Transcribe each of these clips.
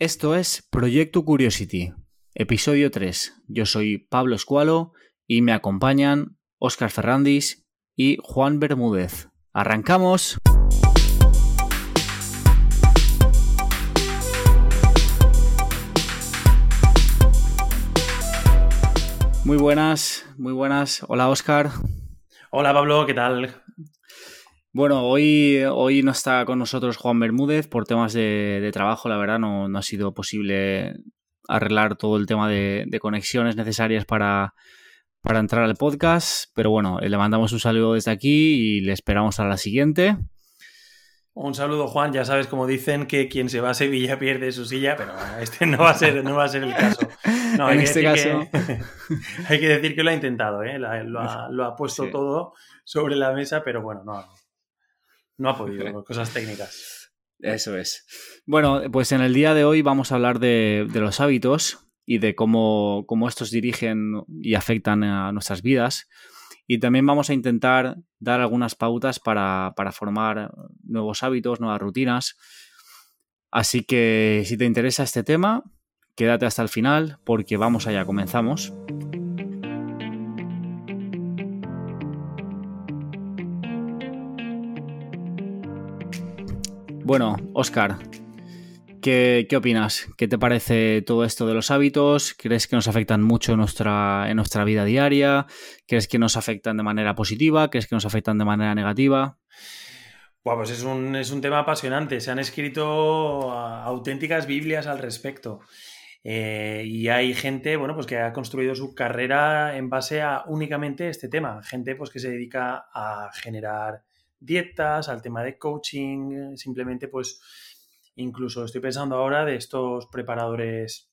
Esto es Proyecto Curiosity, episodio 3. Yo soy Pablo Escualo y me acompañan Óscar Ferrandis y Juan Bermúdez. ¡Arrancamos! Muy buenas, muy buenas. Hola Óscar. Hola Pablo, ¿qué tal? Bueno, hoy, hoy no está con nosotros Juan Bermúdez por temas de, trabajo, la verdad no, ha sido posible arreglar todo el tema de, conexiones necesarias para, para, entrar al podcast, pero bueno, le mandamos un saludo desde aquí y le esperamos a la siguiente. Un saludo Juan, ya sabes como dicen que quien se va a Sevilla pierde su silla, pero este no va a ser, no va a ser el caso. en este caso... hay que decir que lo ha intentado, ¿eh? lo, ha, puesto todo sobre la mesa, pero bueno, no, no ha podido, cosas técnicas. Eso es. Bueno, pues en el día de hoy vamos a hablar de, los hábitos y de cómo, cómo, estos dirigen y afectan a nuestras vidas. Y también vamos a intentar dar algunas pautas para, para formar nuevos hábitos, nuevas rutinas. Así que si te interesa este tema, quédate hasta el final porque vamos allá, comenzamos. Bueno, Oscar, ¿qué, opinas? ¿Qué te parece todo esto de los hábitos? ¿Crees que nos afectan mucho en nuestra, en nuestra vida diaria? ¿Crees que nos afectan de manera positiva? ¿Crees que nos afectan de manera negativa? Bueno, pues es un, es un tema apasionante. Se han escrito ah, auténticas Biblias al respecto. Eh, y hay gente, bueno, pues que ha construido su carrera en base a únicamente este tema. Gente, pues que se dedica a generar dietas, al tema de coaching, simplemente pues incluso estoy pensando ahora de estos preparadores,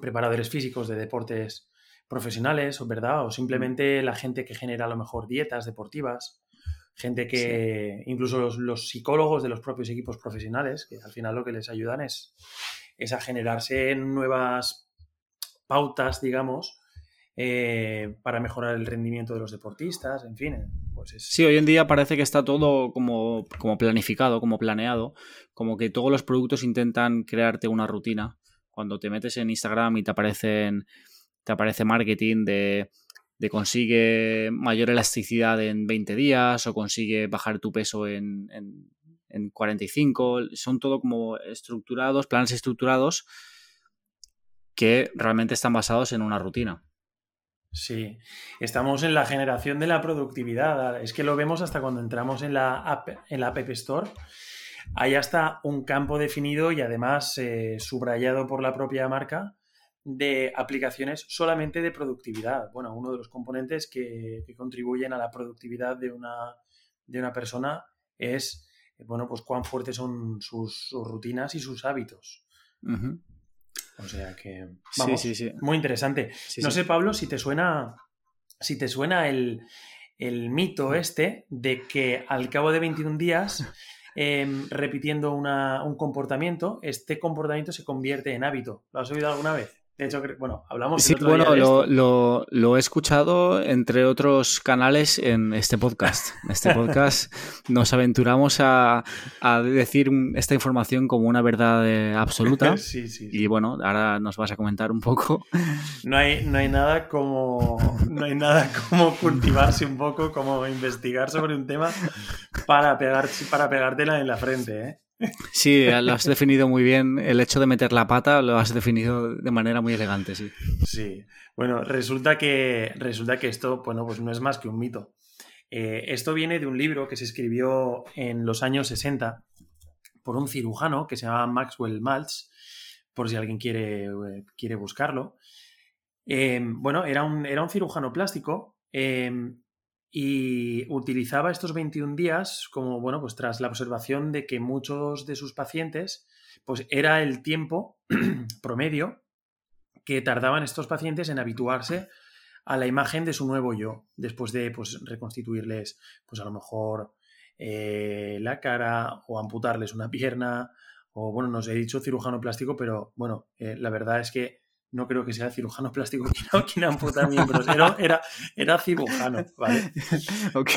preparadores físicos de deportes profesionales, ¿verdad? O simplemente la gente que genera a lo mejor dietas deportivas, gente que, incluso los, psicólogos de los propios equipos profesionales, que al final lo que les ayudan es, es a generarse nuevas pautas, digamos, eh, para mejorar el rendimiento de los deportistas, en fin. Pues Sí, hoy en día parece que está todo como, como planificado, como planeado, como que todos los productos intentan crearte una rutina. Cuando te metes en Instagram y te aparecen te aparece marketing de, de consigue mayor elasticidad en 20 días o consigue bajar tu peso en, en, en 45. Son todo como estructurados, planes estructurados que realmente están basados en una rutina. Sí, estamos en la generación de la productividad. Es que lo vemos hasta cuando entramos en la App, en la app Store. Hay hasta un campo definido y además eh, subrayado por la propia marca de aplicaciones solamente de productividad. Bueno, uno de los componentes que, contribuyen a la productividad de una, de una persona es, bueno, pues cuán fuertes son sus, rutinas y sus hábitos. O sea que. Vamos, sí, sí, Muy interesante. no sé, Pablo, si te suena. Si te suena el, mito este de que al cabo de 21 días. Em, repitiendo un comportamiento, este comportamiento se convierte en hábito. ¿Lo has oído alguna vez? De hecho, bueno, hablamos. Sí, bueno, lo, lo, he escuchado entre otros canales en este podcast. En este podcast nos aventuramos a, a, decir esta información como una verdad eh, absoluta. sí, sí, Y bueno, ahora nos vas a comentar un poco. No hay, no hay nada como no hay nada como cultivarse un poco, como investigar sobre un tema para pegar, para pegártela en la frente, ¿eh? Sí, lo has definido muy bien. El hecho de meter la pata lo has definido de manera muy elegante, sí. Sí. Bueno, resulta que, resulta que esto, bueno, pues no es más que un mito. Eh, esto viene de un libro que se escribió en los años 60 por un cirujano que se llama Maxwell Maltz, por si alguien quiere, eh, quiere buscarlo. Eh, bueno, era un, era un cirujano plástico y utilizaba estos 21 días como, bueno, pues tras la observación de que muchos de sus pacientes, pues era el tiempo promedio que tardaban estos pacientes en habituarse a la imagen de su nuevo yo, después de pues, reconstituirles, pues a lo mejor eh, la cara o amputarles una pierna, o bueno, nos he dicho cirujano plástico, pero bueno, eh, la verdad es que no creo que sea cirujano plástico quien, quien amputa miembros, era, era, era cirujano, ¿vale? Ok.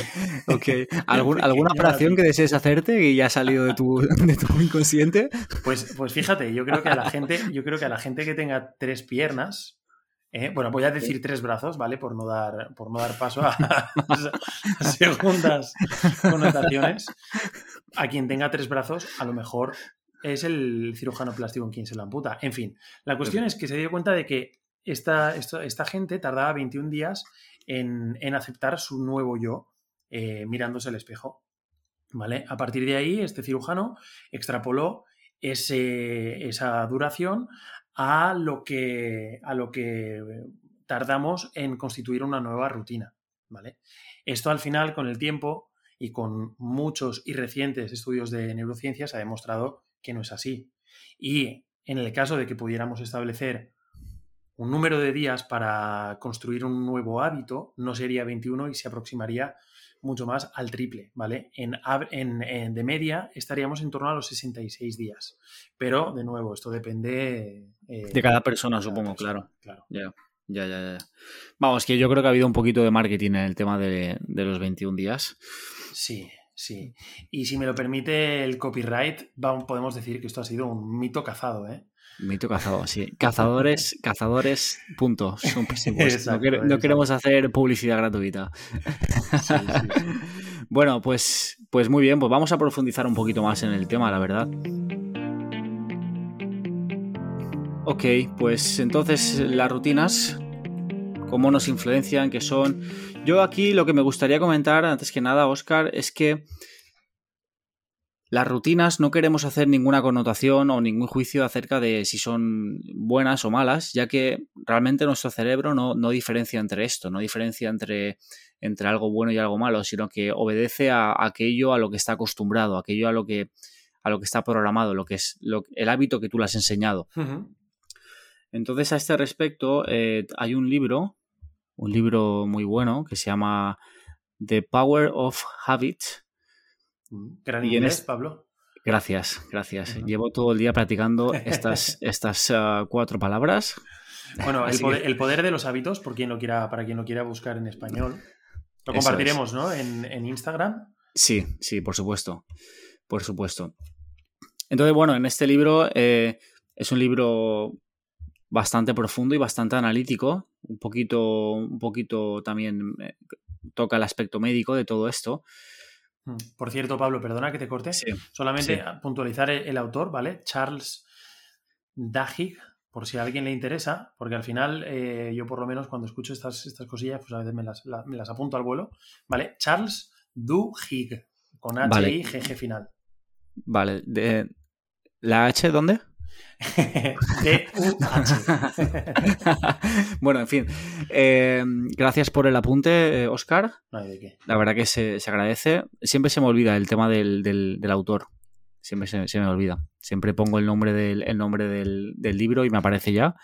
ok. ¿Algún- ¿Alguna operación que desees hacerte y ya ha salido de tu, de tu inconsciente? Pues, pues fíjate, yo creo que a la gente, yo creo que a la gente que tenga tres piernas, eh, bueno, voy a decir tres brazos, ¿vale? Por no dar, por no dar paso a, a segundas connotaciones. A quien tenga tres brazos, a lo mejor es el cirujano plástico en quien se lo amputa. En fin, la cuestión es que se dio cuenta de que esta, esta gente tardaba 21 días en, en aceptar su nuevo yo eh, mirándose al espejo. ¿Vale? A partir de ahí, este cirujano extrapoló ese- esa duración a lo, que, a lo que tardamos en constituir una nueva rutina. ¿vale? Esto al final, con el tiempo y con muchos y recientes estudios de neurociencia, se ha demostrado que no es así. Y en el caso de que pudiéramos establecer un número de días para construir un nuevo hábito, no sería 21 y se aproximaría mucho más al triple, ¿vale? En, ab- en- en- de media estaríamos en torno a los 66 días. Pero, de nuevo, esto depende... eh, De cada persona, de cada supongo, persona, claro. claro. Ya, ya, ya, ya. Vamos, que yo creo que ha habido un poquito de marketing en el tema de, de los 21 días. Sí, sí. Y si me lo permite el copyright, vamos, podemos decir que esto ha sido un mito cazado, ¿eh? Mito cazado, sí. Cazadores, cazadores, punto. Son pasivos. No, queremos hacer publicidad gratuita. Sí, sí, sí. Bueno, pues, pues muy bien, pues vamos a profundizar un poquito más en el tema, la verdad. Ok, pues entonces las rutinas, cómo nos influencian, qué son. Yo aquí lo que me gustaría comentar, antes que nada, Oscar, es que las rutinas no queremos hacer ninguna connotación o ningún juicio acerca de si son buenas o malas, ya que realmente nuestro cerebro no, no diferencia entre esto, no diferencia entre, entre algo bueno y algo malo, sino que obedece a, a aquello a lo que está acostumbrado, a aquello a lo que, a lo que está programado, lo que es lo- el hábito que tú le has enseñado. Entonces, a este respecto, eh, hay un libro, un libro muy bueno que se llama The Power of Habit. Gran Y en inglés, este- Pablo. Gracias, gracias. Llevo todo el día practicando estas, estas ah, cuatro palabras. Bueno, el poder, que- el poder de los hábitos, por quien lo quiera, para quien lo quiera buscar en español. Lo compartiremos, ¿no? En, en Instagram. Sí, sí, por supuesto. Por supuesto. Entonces, bueno, en este libro eh, es un libro bastante profundo y bastante analítico. Un poquito, un poquito también eh, toca el aspecto médico de todo esto. Mm. Por cierto, Pablo, perdona que te corte. Sí, Solamente sí. puntualizar el, autor, ¿vale? Charles Duhigg, por si a alguien le interesa, porque al final eh, yo por lo menos cuando escucho estas, estas cosillas, pues a veces me las, la- me las apunto al vuelo, ¿vale? Charles Duhigg, con H Vale. I G G final. Vale. de- ¿La H dónde? Bueno, en fin. Eh, gracias por el apunte, Oscar. No hay de qué. La verdad que se, se agradece. Siempre se me olvida el tema del, del- del autor. Siempre se, se me olvida. Siempre pongo el nombre, del, el nombre del, del libro y me aparece ya.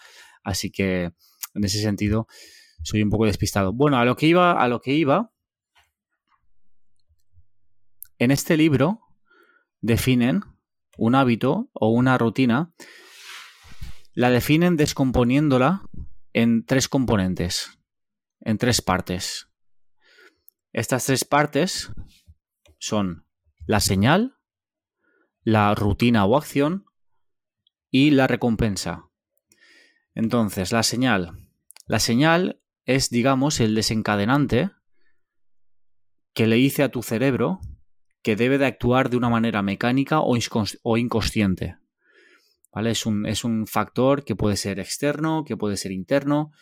Así que en ese sentido soy un poco despistado. Bueno, a lo que iba, a lo que iba. En este libro definen un hábito o una rutina. La definen descomponiéndola en tres componentes, en tres partes. Estas tres partes son la señal, la rutina o acción y la recompensa. Entonces, la señal. La señal es, digamos, el desencadenante que le dice a tu cerebro que debe de actuar de una manera mecánica o, incons- o inconsciente. ¿Vale? Es un, es un factor que puede ser externo, que puede ser interno,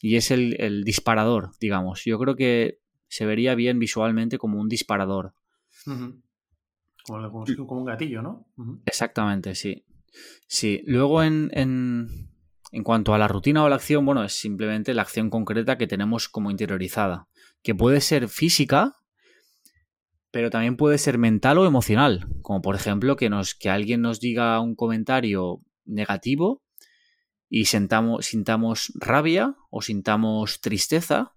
y es el, el disparador, digamos. Yo creo que se vería bien visualmente como un disparador. Como, como- como un gatillo, ¿no? Exactamente, sí. Sí. Luego en, en, en cuanto a la rutina o la acción, bueno, es simplemente la acción concreta que tenemos como interiorizada. Que puede ser física, pero también puede ser mental o emocional. Como por ejemplo que, nos, que alguien nos diga un comentario negativo y sentamos, sintamos rabia o sintamos tristeza.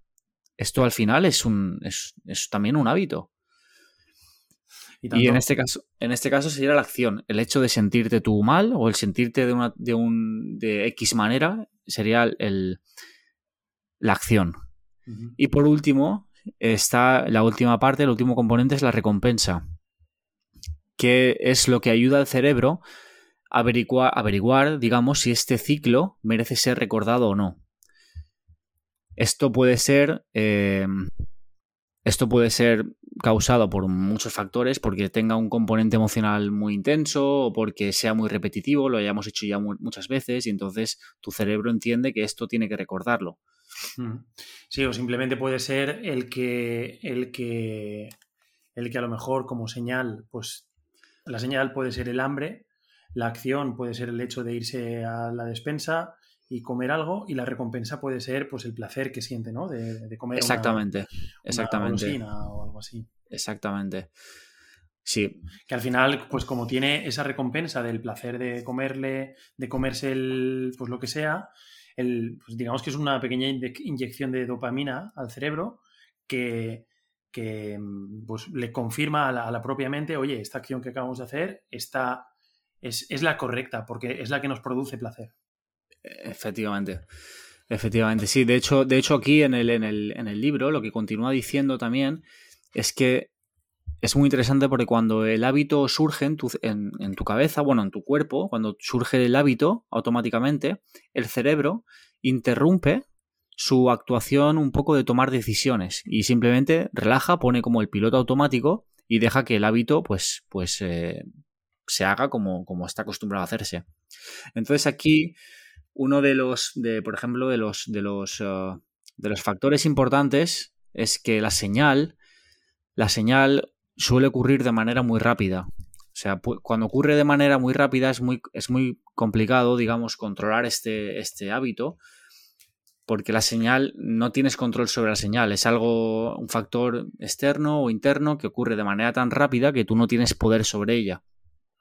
Esto al final es, un, es, es también un hábito. Y, en este caso, en este caso sería la acción. El hecho de sentirte tú mal o el sentirte de una, de un de X manera sería el, la acción. Y por último, está la última parte, el último componente es la recompensa. Que es lo que ayuda al cerebro a averiguar, averiguar, digamos, si este ciclo merece ser recordado o no. Esto puede ser. Eh, esto puede ser causado por muchos factores, porque tenga un componente emocional muy intenso o porque sea muy repetitivo, lo hayamos hecho ya muchas veces y entonces tu cerebro entiende que esto tiene que recordarlo. Mm. Sí, o simplemente puede ser el que, el que, el que a lo mejor como señal, pues la señal puede ser el hambre, la acción puede ser el hecho de irse a la despensa, y comer algo y la recompensa puede ser pues el placer que siente, ¿no? De, comer exactamente, exactamente. o algo así. Exactamente. Sí. Que al final, pues como tiene esa recompensa del placer de comerle, de comerse el, pues lo que sea, el, pues digamos que es una pequeña inyección de dopamina al cerebro que, que pues, le confirma a la, propia mente, oye, esta acción que acabamos de hacer está, es, es la correcta porque es la que nos produce placer. Efectivamente. Efectivamente, sí. De hecho, de hecho aquí en el, en, el, en el libro lo que continúa diciendo también es que es muy interesante porque cuando el hábito surge en tu, en, tu, cabeza, bueno, en tu cuerpo, cuando surge el hábito automáticamente, el cerebro interrumpe su actuación un poco de tomar decisiones y simplemente relaja, pone como el piloto automático y deja que el hábito pues, pues eh, se haga como, como está acostumbrado a hacerse. Entonces aquí uno de los, de, por ejemplo, de los, de los, uh, de los factores importantes es que la señal, la señal suele ocurrir de manera muy rápida. O sea, cuando ocurre de manera muy rápida es muy, es muy complicado, digamos, controlar este, este hábito, porque la señal no tienes control sobre la señal, es algo, un factor externo o interno que ocurre de manera tan rápida que tú no tienes poder sobre ella.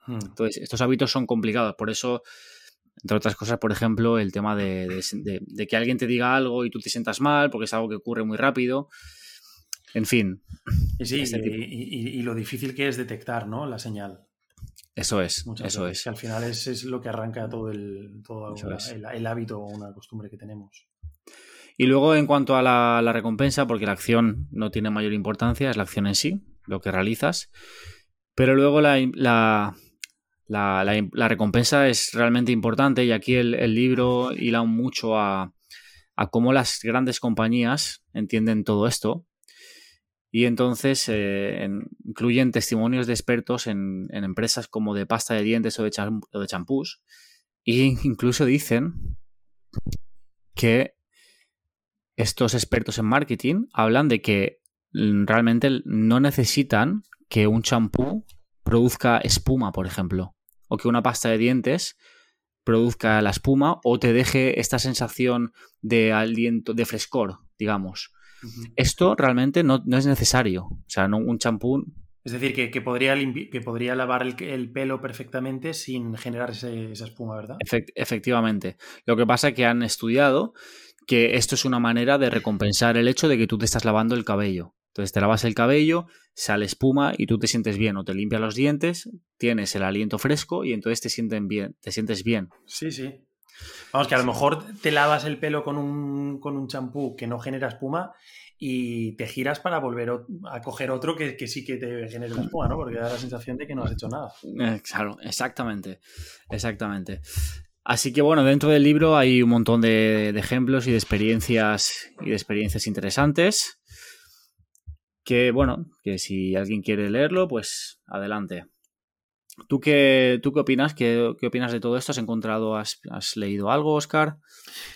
Hmm. Entonces, estos hábitos son complicados, por eso entre otras cosas, por ejemplo, el tema de, que alguien te diga algo y tú te sientas mal porque es algo que ocurre muy rápido. En fin. Sí, este y, lo difícil que es detectar, ¿no? La señal. Eso es, eso es. Que al final es, lo que arranca todo, el, todo el, hábito o una costumbre que tenemos. Y luego, en cuanto a la, la, recompensa, porque la acción no tiene mayor importancia, es la acción en sí, lo que realizas. Pero luego la, la, recompensa es realmente importante y aquí el, libro hila mucho a, cómo las grandes compañías entienden todo esto. Y entonces eh, incluyen testimonios de expertos en, empresas como de pasta de dientes o de, champús. E incluso dicen que estos expertos en marketing hablan de que realmente no necesitan que un champú produzca espuma, por ejemplo o que una pasta de dientes produzca la espuma o te deje esta sensación de aliento, de frescor, digamos. Esto realmente no, es necesario. O sea, no, un champú. Es decir, que, podría, que podría lavar el, pelo perfectamente sin generar esa espuma, ¿verdad? efectivamente. Lo que pasa es que han estudiado que esto es una manera de recompensar el hecho de que tú te estás lavando el cabello. Entonces te lavas el cabello, sale espuma y tú te sientes bien o te limpias los dientes, tienes el aliento fresco y entonces te, sienten bien, te sientes bien. Sí, sí. Vamos, que a lo mejor te lavas el pelo con un, con un champú que no genera espuma y te giras para volver a coger otro que, sí que te genere la espuma, ¿no? Porque da la sensación de que no has hecho nada. Eh, claro, exactamente. Exactamente. Así que bueno, dentro del libro hay un montón de, de ejemplos y de experiencias y de experiencias interesantes que bueno, que si alguien quiere leerlo, pues adelante. ¿Tú qué, tú qué opinas? ¿Qué, opinas de todo esto? ¿Has encontrado, has, leído algo, Oscar?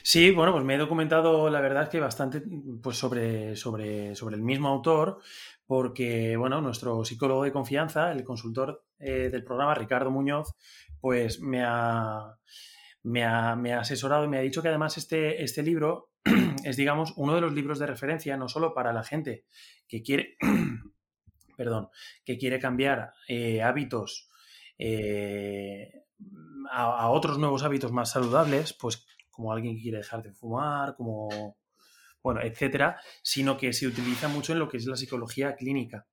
Sí, bueno, pues me he documentado, la verdad, que bastante pues sobre, sobre, sobre el mismo autor, porque, bueno, nuestro psicólogo de confianza, el consultor eh, del programa, Ricardo Muñoz, pues me ha, me ha, me ha asesorado y me ha dicho que además este, este libro es, digamos, uno de los libros de referencia, no solo para la gente que quiere, perdón, que quiere cambiar eh, hábitos eh, a, otros nuevos hábitos más saludables, pues como alguien que quiere dejar de fumar, como, bueno, etcétera, sino que se utiliza mucho en lo que es la psicología clínica.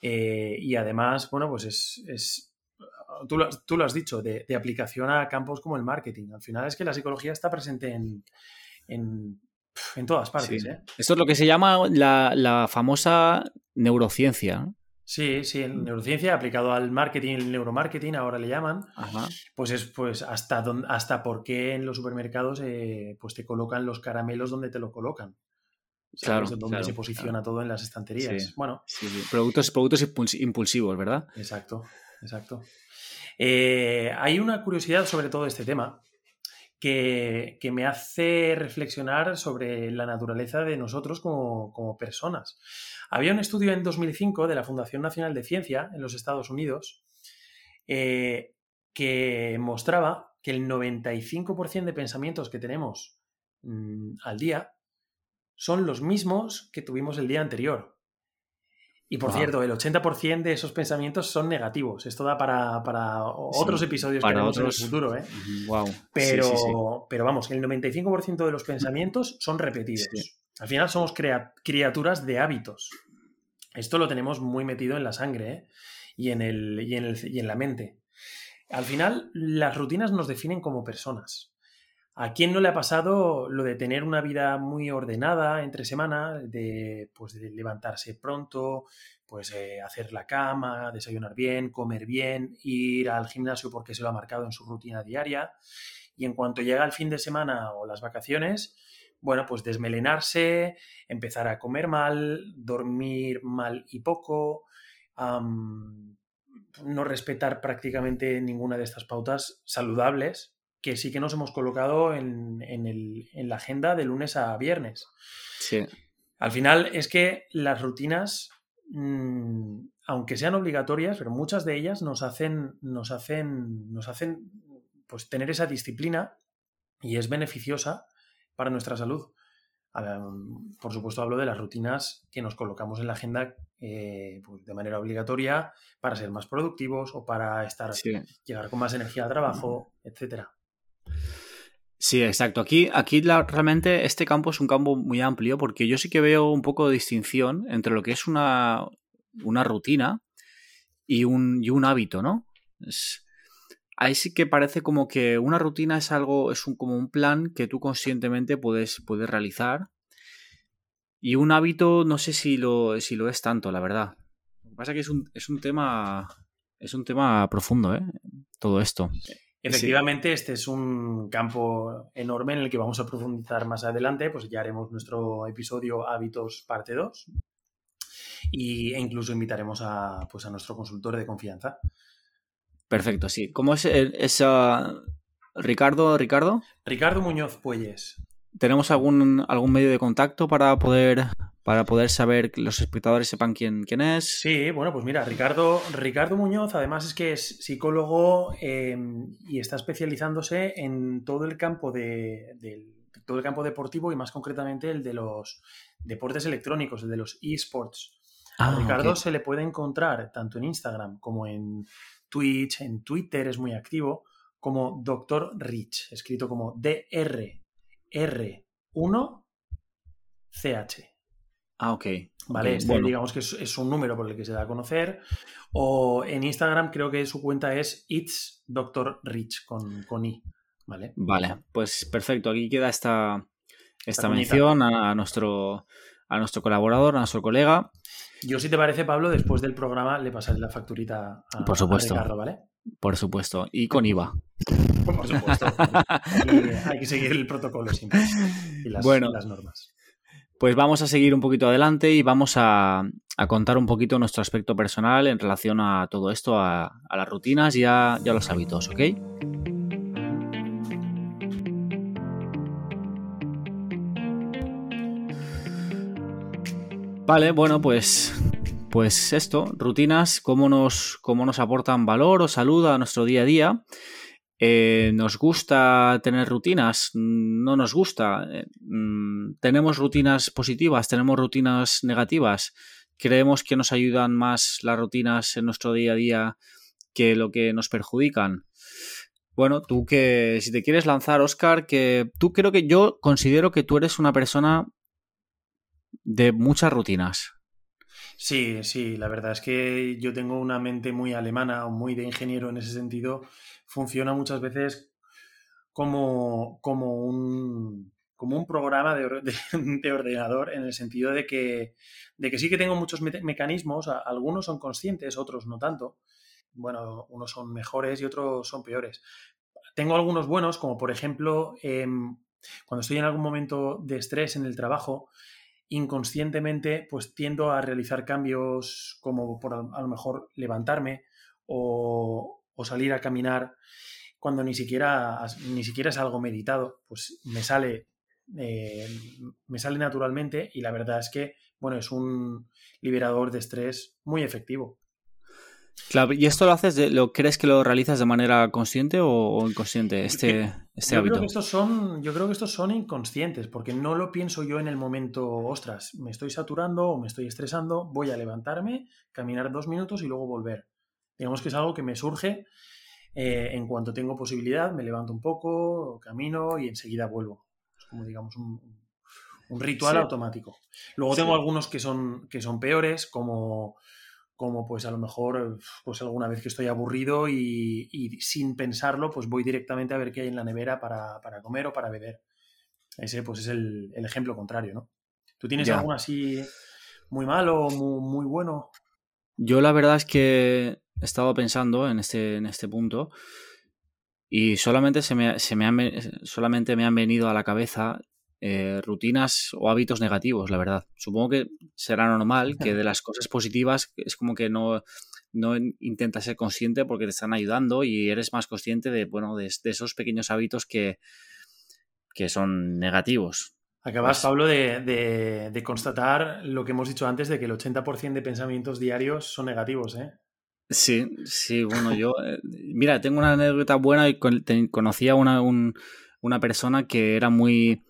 Eh, y además, bueno, pues es, tú, lo, tú, lo, has dicho, de, aplicación a campos como el marketing. Al final es que la psicología está presente en, en, todas partes. ¿eh? Esto es lo que se llama la, la famosa neurociencia. Sí, sí, en neurociencia aplicado al marketing, el neuromarketing, ahora le llaman, pues es pues hasta hasta por qué en los supermercados eh, pues te colocan los caramelos donde te lo colocan. Claro, donde se posiciona todo en las estanterías. Bueno, Productos, productos impulsivos, ¿verdad? Exacto, exacto. Eh, hay una curiosidad sobre todo este tema que, me hace reflexionar sobre la naturaleza de nosotros como, personas. Había un estudio en 2005 de la Fundación Nacional de Ciencia en los Estados Unidos eh, que mostraba que el 95% de pensamientos que tenemos mm, al día son los mismos que tuvimos el día anterior. Y por cierto, el 80% de esos pensamientos son negativos. Esto da para, otros episodios para que otros... en el futuro. ¿eh? Wow. Pero, pero vamos, el 95% de los pensamientos son repetidos. Al final somos criaturas de hábitos. Esto lo tenemos muy metido en la sangre ¿eh? y, en el, y, en el, y en la mente. Al final, las rutinas nos definen como personas. ¿A quién no le ha pasado lo de tener una vida muy ordenada entre semana, de, pues, de levantarse pronto, pues eh, hacer la cama, desayunar bien, comer bien, ir al gimnasio porque se lo ha marcado en su rutina diaria? Y en cuanto llega el fin de semana o las vacaciones, bueno, pues desmelenarse, empezar a comer mal, dormir mal y poco, no respetar prácticamente ninguna de estas pautas saludables que sí que nos hemos colocado en, la agenda de lunes a viernes. Sí. Al final es que las rutinas, mm, aunque sean obligatorias, pero muchas de ellas nos hacen, nos hacen, nos hacen pues, tener esa disciplina y es beneficiosa para nuestra salud. Por supuesto, hablo de las rutinas que nos colocamos en la agenda eh, pues, de manera obligatoria para ser más productivos o para estar llegar con más energía al trabajo, etcétera. Sí, exacto. Aquí, aquí realmente este campo es un campo muy amplio porque yo sí que veo un poco de distinción entre lo que es una, una rutina y un, y un hábito, ¿no? Ahí sí que parece como que una rutina es algo, es un, como un plan que tú conscientemente puedes, puedes realizar. Y un hábito, no sé si lo, si lo es tanto, la verdad. Lo que pasa es que es un, es un tema. Es un tema profundo, ¿eh? Todo esto. Efectivamente, este es un campo enorme en el que vamos a profundizar más adelante, pues ya haremos nuestro episodio Hábitos parte 2 y, e incluso invitaremos a, pues a nuestro consultor de confianza Perfecto, sí. ¿Cómo es esa... Ricardo, Ricardo? Ricardo Muñoz Puelles. ¿Tenemos algún, algún medio de contacto para poder, para poder saber que los espectadores sepan quién, quién es? Sí, bueno, pues mira, Ricardo, Ricardo Muñoz además es que es psicólogo em, y está especializándose en todo el campo de, todo el campo deportivo y más concretamente el de los deportes electrónicos, el de los esports. a ah, Ricardo se le puede encontrar tanto en Instagram como en Twitch, en Twitter es muy activo, como Dr. Rich, escrito como DRR1CH. Ah, ok. Vale, este, digamos que es, un número por el que se da a conocer. O en Instagram creo que su cuenta es It's Dr. Rich con, con I. Vale. Vale, pues perfecto. Aquí queda esta, esta mención a nuestro, a nuestro colaborador, a nuestro colega. Yo, si te parece, Pablo, después del programa le pasaré la facturita a, Por supuesto. Ricardo, ¿vale? Por supuesto. Y con IVA. Por supuesto. hay que seguir el protocolo siempre. Y las, bueno, las normas. Pues vamos a seguir un poquito adelante y vamos a, contar un poquito nuestro aspecto personal en relación a todo esto, a, las rutinas y a, y los hábitos, ¿ok? Vale, bueno, pues, pues esto, rutinas, cómo nos, cómo nos aportan valor o salud a nuestro día a día. Eh, ¿Nos gusta tener rutinas? ¿No nos gusta? Eh, mm, ¿Tenemos rutinas positivas? ¿Tenemos rutinas negativas? ¿Creemos que nos ayudan más las rutinas en nuestro día a día que lo que nos perjudican? Bueno, tú que si te quieres lanzar, Oscar, que tú creo que yo considero que tú eres una persona de muchas rutinas. Sí, sí, la verdad es que yo tengo una mente muy alemana o muy de ingeniero en ese sentido. Funciona muchas veces como, como, un, como un programa de, ordenador en el sentido de que, de que sí que tengo muchos mecanismos, algunos son conscientes, otros no tanto. Bueno, unos son mejores y otros son peores. Tengo algunos buenos, como por ejemplo, em, cuando estoy en algún momento de estrés en el trabajo, inconscientemente pues tiendo a realizar cambios como por a lo mejor levantarme o, salir a caminar cuando ni siquiera, ni siquiera es algo meditado, pues me sale, eh, me sale naturalmente y la verdad es que, bueno, es un liberador de estrés muy efectivo. Claro, ¿y esto lo haces, de, lo crees que lo realizas de manera consciente o, inconsciente, este, este yo hábito? Creo que estos son, yo creo que estos son inconscientes, porque no lo pienso yo en el momento, ostras, me estoy saturando o me estoy estresando, voy a levantarme, caminar dos minutos y luego volver. Digamos que es algo que me surge eh, en cuanto tengo posibilidad, me levanto un poco, camino y enseguida vuelvo. Es como, digamos, un, ritual automático. Luego tengo algunos que son, que son peores, como como pues a lo mejor pues alguna vez que estoy aburrido y, sin pensarlo pues voy directamente a ver qué hay en la nevera para, comer o para beber. Ese pues es el, ejemplo contrario, ¿no? ¿Tú tienes algo así muy malo o muy, bueno? Yo la verdad es que he estado pensando en este, en este punto y solamente, se me, se me solamente me han venido a la cabeza eh, rutinas o hábitos negativos, la verdad. Supongo que será normal que de las cosas positivas es como que no, no intentas ser consciente porque te están ayudando y eres más consciente de, bueno, de, esos pequeños hábitos que, que son negativos. Acabas, pues Pablo, de, de, constatar lo que hemos dicho antes de que el 80% de pensamientos diarios son negativos, ¿eh? Sí, sí, bueno, yo... Eh, mira, tengo una anécdota buena y conocía una, una persona que era muy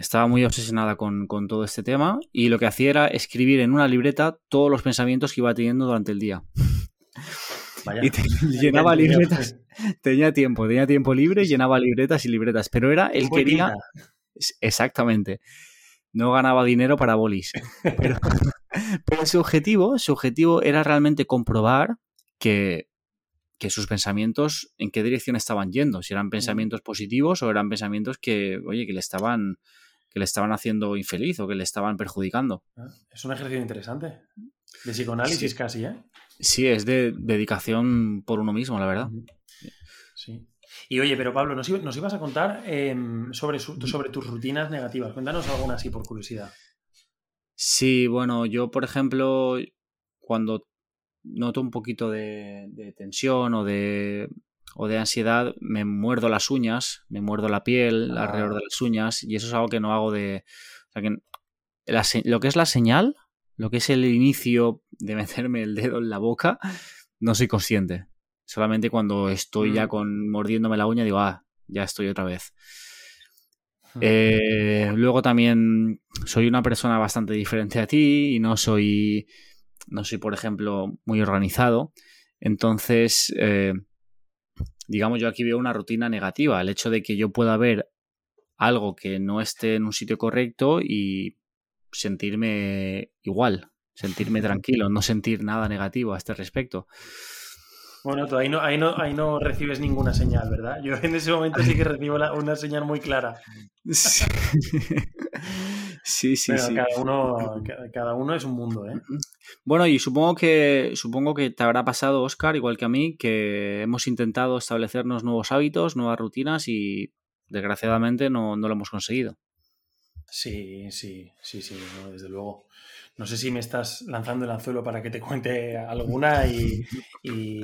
estaba muy obsesionada con, todo este tema y lo que hacía era escribir en una libreta todos los pensamientos que iba teniendo durante el día. y llenaba libretas. Tenía tiempo, tenía tiempo libre, llenaba libretas y libretas, pero era, él quería... Exactamente. No ganaba dinero para bolis. Pero, pero su objetivo, su objetivo era realmente comprobar que, que sus pensamientos en qué dirección estaban yendo, si eran pensamientos positivos o eran pensamientos que, oye, que le estaban que le estaban haciendo infeliz o que le estaban perjudicando. Ah, es un ejercicio interesante. De psicoanálisis casi, ¿eh? Sí, es de dedicación por uno mismo, la verdad. Y oye, pero Pablo, nos, ibas a contar em, sobre, sobre tus rutinas negativas. Cuéntanos alguna así por curiosidad. Sí, bueno, yo, por ejemplo, cuando noto un poquito de tensión o de o de ansiedad, me muerdo las uñas, me muerdo la piel ah. alrededor de las uñas y eso es algo que no hago de... O sea, que lo que es la señal, lo que es el inicio de meterme el dedo en la boca, no soy consciente. Solamente cuando estoy ya mm. con mordiéndome la uña digo, ah, ya estoy otra vez. Eh, luego también soy una persona bastante diferente a ti y no soy, no soy, por ejemplo, muy organizado. Entonces, eh, digamos, yo aquí veo una rutina negativa, el hecho de que yo pueda ver algo que no esté en un sitio correcto y sentirme igual, sentirme tranquilo, no sentir nada negativo a este respecto. Bueno, tú ahí no, ahí, no, ahí no recibes ninguna señal, ¿verdad? Yo en ese momento sí que recibo una señal muy clara. Sí, sí, sí. Cada, uno, cada uno es un mundo, ¿eh? Bueno, y supongo que, supongo que te habrá pasado, Oscar, igual que a mí, que hemos intentado establecernos nuevos hábitos, nuevas rutinas y desgraciadamente no, no lo hemos conseguido. Sí, sí, sí, sí, desde luego. No sé si me estás lanzando el anzuelo para que te cuente alguna y, y,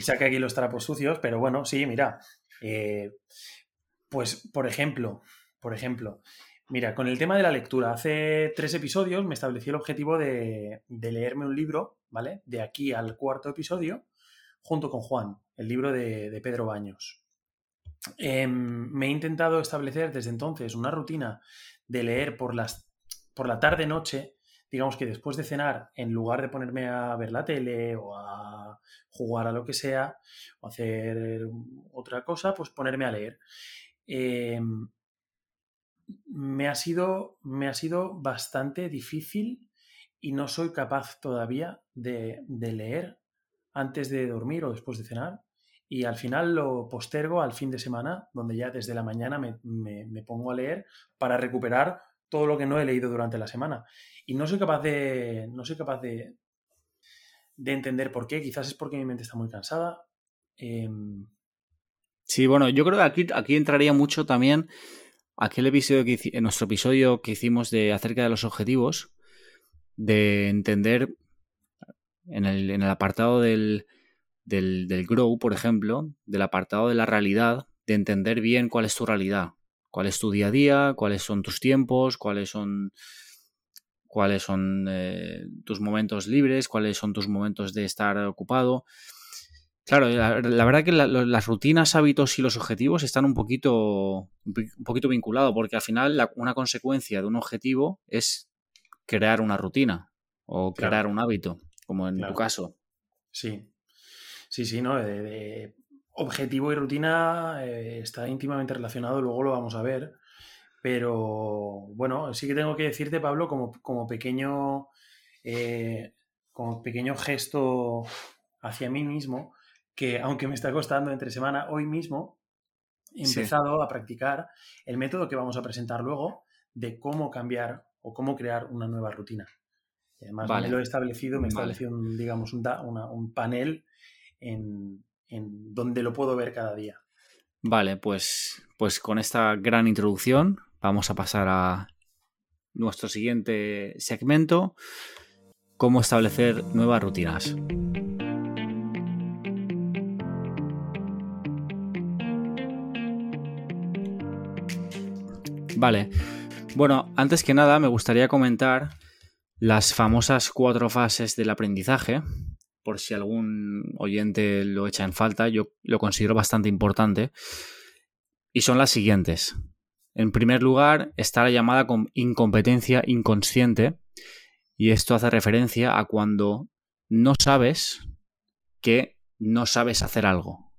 saque aquí los trapos sucios, pero bueno, sí, mira. Eh, pues, por ejemplo, por ejemplo, mira, con el tema de la lectura, hace tres episodios me establecí el objetivo de, leerme un libro, ¿vale? De aquí al cuarto episodio, junto con Juan, el libro de, Pedro Baños. Em, me he intentado establecer desde entonces una rutina de leer por las por la tarde-noche, digamos que después de cenar, en lugar de ponerme a ver la tele o a jugar a lo que sea, o hacer otra cosa, pues ponerme a leer. Em, me, ha sido, me ha sido bastante difícil y no soy capaz todavía de, leer antes de dormir o después de cenar. Y al final lo postergo al fin de semana, donde ya desde la mañana me, pongo a leer para recuperar todo lo que no he leído durante la semana. Y no soy capaz de. No soy capaz de, de entender por qué. Quizás es porque mi mente está muy cansada. Em, sí, bueno, yo creo que aquí, aquí entraría mucho también aquel episodio que en nuestro episodio que hicimos de acerca de los objetivos, de entender en el, en el apartado del, del, del, grow, por ejemplo, del apartado de la realidad, de entender bien cuál es tu realidad, cuál es tu día a día, cuáles son tus tiempos, cuáles son cuáles son eh, tus momentos libres, cuáles son tus momentos de estar ocupado. Claro, la, verdad que las rutinas, hábitos y los objetivos están un poquito, un poquito vinculados, porque al final una consecuencia de un objetivo es crear una rutina o crear un hábito, como en tu caso. Sí, sí, sí, ¿no? De, objetivo y rutina eh, está íntimamente relacionado, luego lo vamos a ver, pero bueno, sí que tengo que decirte, Pablo, como, como pequeño, eh, como pequeño gesto hacia mí mismo, que aunque me está costando entre semana, hoy mismo he empezado a practicar el método que vamos a presentar luego de cómo cambiar o cómo crear una nueva rutina. además, me lo he establecido, me he establecido, un, digamos, un, un panel en, en, donde lo puedo ver cada día. Vale, pues, pues con esta gran introducción vamos a pasar a nuestro siguiente segmento, cómo establecer nuevas rutinas. Vale. Bueno, antes que nada me gustaría comentar las famosas cuatro fases del aprendizaje, por si algún oyente lo echa en falta, yo lo considero bastante importante, y son las siguientes. En primer lugar está la llamada incompetencia inconsciente, y esto hace referencia a cuando no sabes que no sabes hacer algo.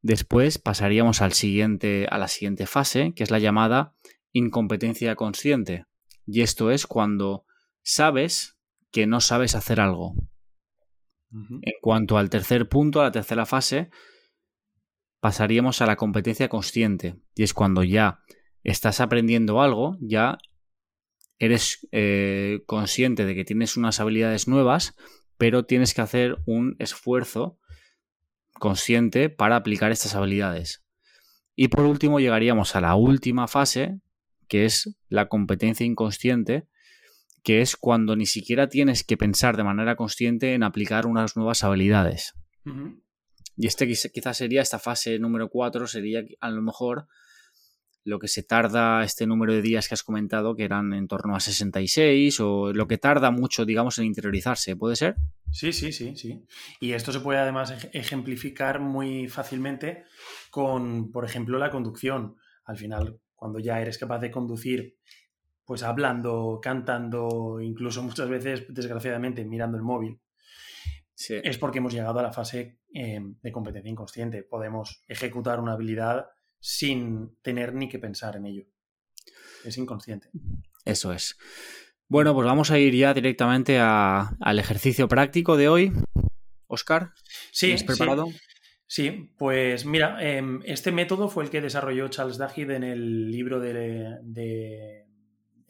Después pasaríamos al siguiente, a la siguiente fase, que es la llamada incompetencia consciente. Y esto es cuando sabes que no sabes hacer algo. En cuanto al tercer punto, a la tercera fase, pasaríamos a la competencia consciente. Y es cuando ya estás aprendiendo algo, ya eres eh, consciente de que tienes unas habilidades nuevas, pero tienes que hacer un esfuerzo consciente para aplicar estas habilidades. Y por último llegaríamos a la última fase, que es la competencia inconsciente, que es cuando ni siquiera tienes que pensar de manera consciente en aplicar unas nuevas habilidades. Y este quizás sería esta fase número 4, sería a lo mejor lo que se tarda este número de días que has comentado, que eran en torno a 66, o lo que tarda mucho, digamos, en interiorizarse, ¿puede ser? Sí, sí, sí, sí. Y esto se puede además ejemplificar muy fácilmente con, por ejemplo, la conducción. Al final, cuando ya eres capaz de conducir, pues hablando, cantando, incluso muchas veces, desgraciadamente, mirando el móvil, es porque hemos llegado a la fase eh, de competencia inconsciente. Podemos ejecutar una habilidad sin tener ni que pensar en ello. Es inconsciente. Eso es. Bueno, pues vamos a ir ya directamente al ejercicio práctico de hoy. Oscar, sí, ¿estás preparado? Sí. pues mira, em, este método fue el que desarrolló Charles Duhigg en el libro de,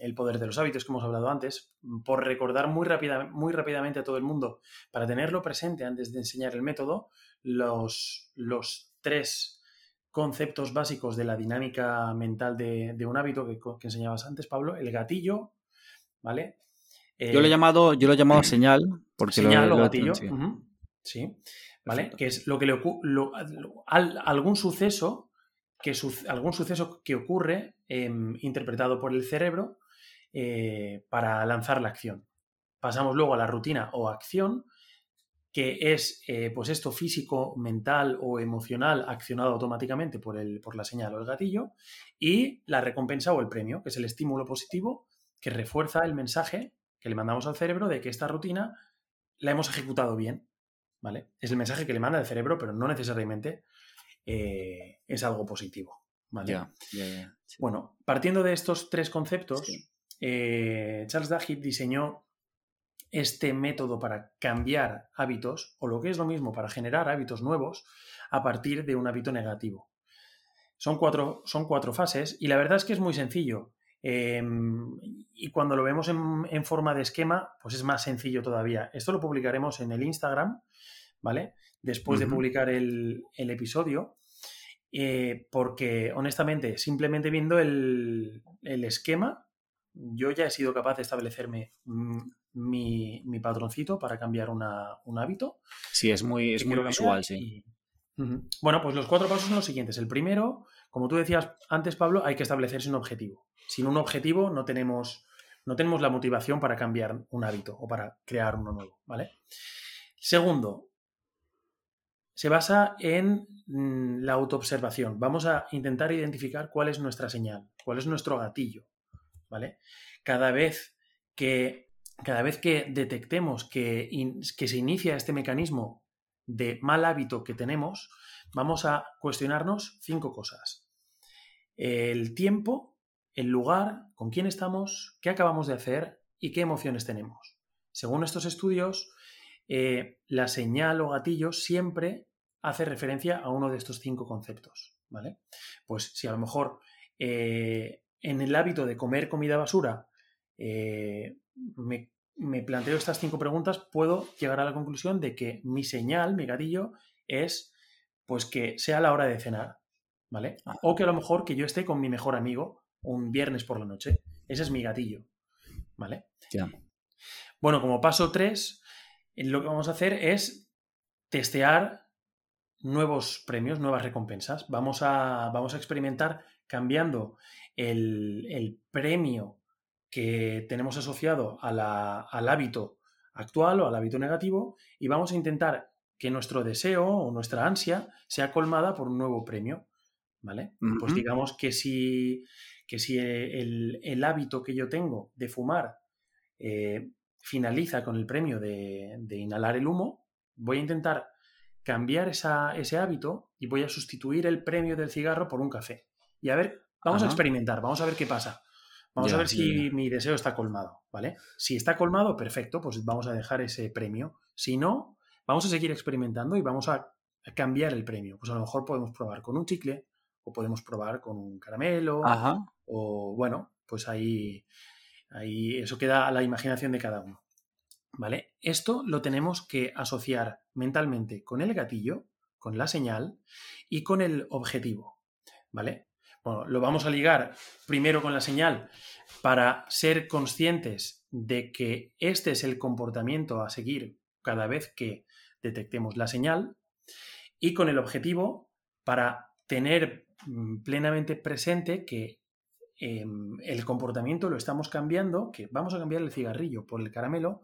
El poder de los hábitos que hemos hablado antes. Por recordar muy, muy rápidamente a todo el mundo, para tenerlo presente antes de enseñar el método, los, los tres conceptos básicos de la dinámica mental de, un hábito que, enseñabas antes, Pablo, el gatillo, ¿vale? yo, lo he llamado, yo lo he llamado señal. Porque señal o gatillo. Sí. ¿Vale? Que es lo que le ocurre. algún suceso que algún suceso que ocurre em, interpretado por el cerebro eh, para lanzar la acción. Pasamos luego a la rutina o acción, que es eh, pues esto físico, mental o emocional accionado automáticamente por, el, por la señal o el gatillo, y la recompensa o el premio, que es el estímulo positivo que refuerza el mensaje que le mandamos al cerebro de que esta rutina la hemos ejecutado bien. ¿Vale? Es el mensaje que le manda el cerebro, pero no necesariamente eh, es algo positivo. ¿vale? Bueno, partiendo de estos tres conceptos, eh, Charles Duhigg diseñó este método para cambiar hábitos, o lo que es lo mismo, para generar hábitos nuevos a partir de un hábito negativo. Son cuatro, son cuatro fases y la verdad es que es muy sencillo. Em, y cuando lo vemos en, forma de esquema, pues es más sencillo todavía. Esto lo publicaremos en el Instagram, ¿vale? Después de publicar el, episodio. Eh, porque honestamente, simplemente viendo el, esquema, yo ya he sido capaz de establecerme mm, mi, mi patroncito para cambiar un hábito. Sí, es muy, es muy visual, sí. Bueno, pues los cuatro pasos son los siguientes. El primero, como tú decías antes, Pablo, hay que establecerse un objetivo. Sin un objetivo no tenemos, no tenemos la motivación para cambiar un hábito o para crear uno nuevo, ¿vale? Segundo, se basa en mm, la autoobservación. Vamos a intentar identificar cuál es nuestra señal, cuál es nuestro gatillo, ¿vale? Cada vez que, cada vez que detectemos que, que se inicia este mecanismo de mal hábito que tenemos, vamos a cuestionarnos cinco cosas. El tiempo, el lugar, con quién estamos, qué acabamos de hacer y qué emociones tenemos. Según estos estudios, eh, la señal o gatillo siempre hace referencia a uno de estos cinco conceptos. ¿vale? Pues si a lo mejor eh, en el hábito de comer comida basura eh, me me planteo estas cinco preguntas, puedo llegar a la conclusión de que mi señal, mi gatillo, es pues que sea la hora de cenar, ¿vale? O que a lo mejor que yo esté con mi mejor amigo un viernes por la noche. Ese es mi gatillo, ¿vale? Bueno, como paso tres, lo que vamos a hacer es testear nuevos premios, nuevas recompensas. Vamos a, vamos a experimentar cambiando el, el premio que tenemos asociado al hábito actual o al hábito negativo y vamos a intentar que nuestro deseo o nuestra ansia sea colmada por un nuevo premio. ¿Vale? Pues digamos que si, que si el, hábito que yo tengo de fumar eh, finaliza con el premio de, inhalar el humo, voy a intentar cambiar ese hábito y voy a sustituir el premio del cigarro por un café. Y a ver, vamos a experimentar, vamos a ver qué pasa. Vamos a ver si mi deseo está colmado, ¿vale? Si está colmado, perfecto, pues vamos a dejar ese premio. Si no, vamos a seguir experimentando y vamos a cambiar el premio. Pues a lo mejor podemos probar con un chicle o podemos probar con un caramelo o bueno, pues ahí, ahí eso queda a la imaginación de cada uno. ¿Vale? Esto lo tenemos que asociar mentalmente con el gatillo, con la señal y con el objetivo. ¿Vale? Bueno, lo vamos a ligar primero con la señal para ser conscientes de que este es el comportamiento a seguir cada vez que detectemos la señal y con el objetivo para tener mm, plenamente presente que em, el comportamiento lo estamos cambiando, que vamos a cambiar el cigarrillo por el caramelo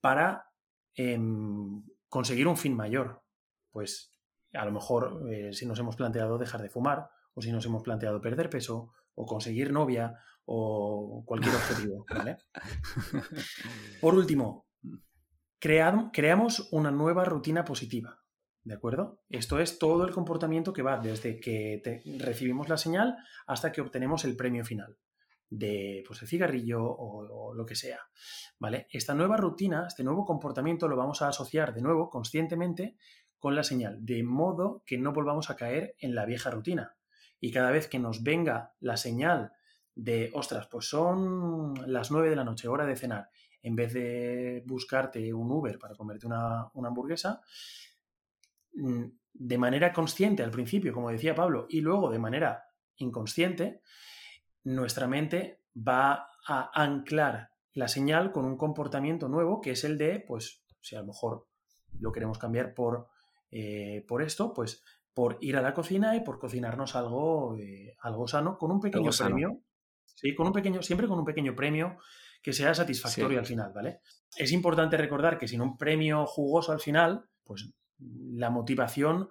para em, conseguir un fin mayor. Pues a lo mejor eh, si nos hemos planteado dejar de fumar, o si nos hemos planteado perder peso, o conseguir novia, o cualquier objetivo. Por último, creamos una nueva rutina positiva. ¿De acuerdo? Esto es todo el comportamiento que va desde que recibimos la señal hasta que obtenemos el premio final de pues, el cigarrillo o, o, lo que sea. ¿Vale? Esta nueva rutina, este nuevo comportamiento lo vamos a asociar de nuevo conscientemente con la señal, de modo que no volvamos a caer en la vieja rutina y cada vez que nos venga la señal de, ostras, pues son las 9 de la noche, hora de cenar, en vez de buscarte un Uber para comerte una, hamburguesa, mm, de manera consciente al principio, como decía Pablo, y luego de manera inconsciente, nuestra mente va a anclar la señal con un comportamiento nuevo que es el de, pues, si a lo mejor lo queremos cambiar por, eh, por esto, pues por ir a la cocina y por cocinarnos algo, eh, algo sano, con un pequeño premio. Sí, con un pequeño, siempre con un pequeño premio que sea satisfactorio al final, ¿vale? Es importante recordar que sin un premio jugoso al final, pues la motivación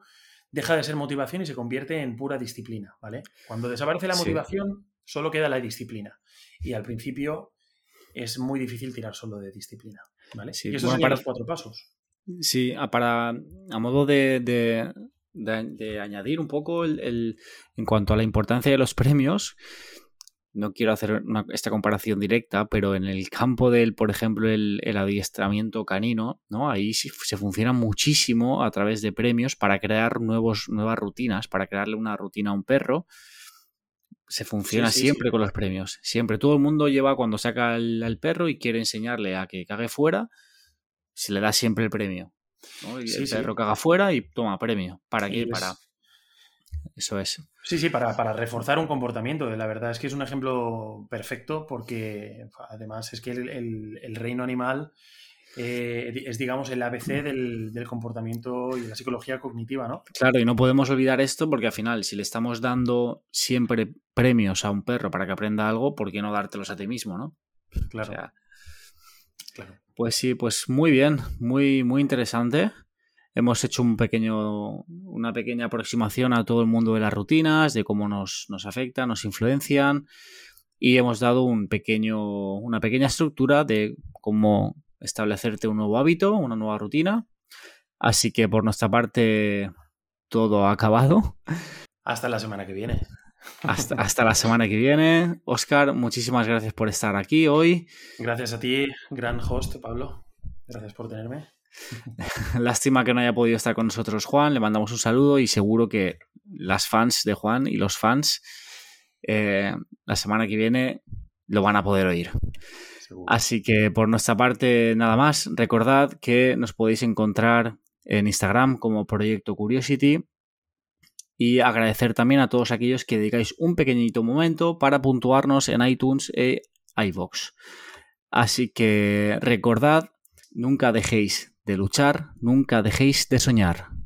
deja de ser motivación y se convierte en pura disciplina, ¿vale? Cuando desaparece la motivación, solo queda la disciplina. Y al principio es muy difícil tirar solo de disciplina, ¿vale? y esos son los cuatro pasos. Sí, para, a modo de, de, añadir un poco el, en cuanto a la importancia de los premios, no quiero hacer esta comparación directa, pero en el campo del, por ejemplo, el, adiestramiento canino, ¿no? Ahí se funciona muchísimo a través de premios para crear nuevos, nuevas rutinas, para crearle una rutina a un perro. Se funciona siempre con los premios. Siempre. Todo el mundo lleva cuando saca al, perro y quiere enseñarle a que cague fuera, se le da siempre el premio. El perro caga fuera y toma premio. ¿Para qué? Para eso es. Sí, sí, para, reforzar un comportamiento. La verdad es que es un ejemplo perfecto porque además es que el, reino animal eh, es, digamos, el ABC del, comportamiento y la psicología cognitiva, ¿no? Claro, y no podemos olvidar esto porque al final, si le estamos dando siempre premios a un perro para que aprenda algo, ¿por qué no dártelos a ti mismo, no? Claro. claro. Pues sí, pues muy bien, muy, muy interesante hemos hecho un pequeño, una pequeña aproximación a todo el mundo de las rutinas, de cómo nos, nos afectan, nos influencian y hemos dado un pequeño, una pequeña estructura de cómo establecerte un nuevo hábito, una nueva rutina. Así que por nuestra parte todo ha acabado. Hasta la semana que viene. Hasta, hasta, la semana que viene. Oscar, muchísimas gracias por estar aquí hoy. Gracias a ti, gran host, Pablo. Gracias por tenerme. Lástima que no haya podido estar con nosotros Juan, le mandamos un saludo y seguro que las fans de Juan y los fans eh, la semana que viene lo van a poder oír. Así que por nuestra parte nada más, recordad que nos podéis encontrar en Instagram como Proyecto Curiosity y agradecer también a todos aquellos que dedicáis un pequeñito momento para puntuarnos en iTunes e iVoox. Así que recordad, nunca dejéis de luchar, nunca dejéis de soñar.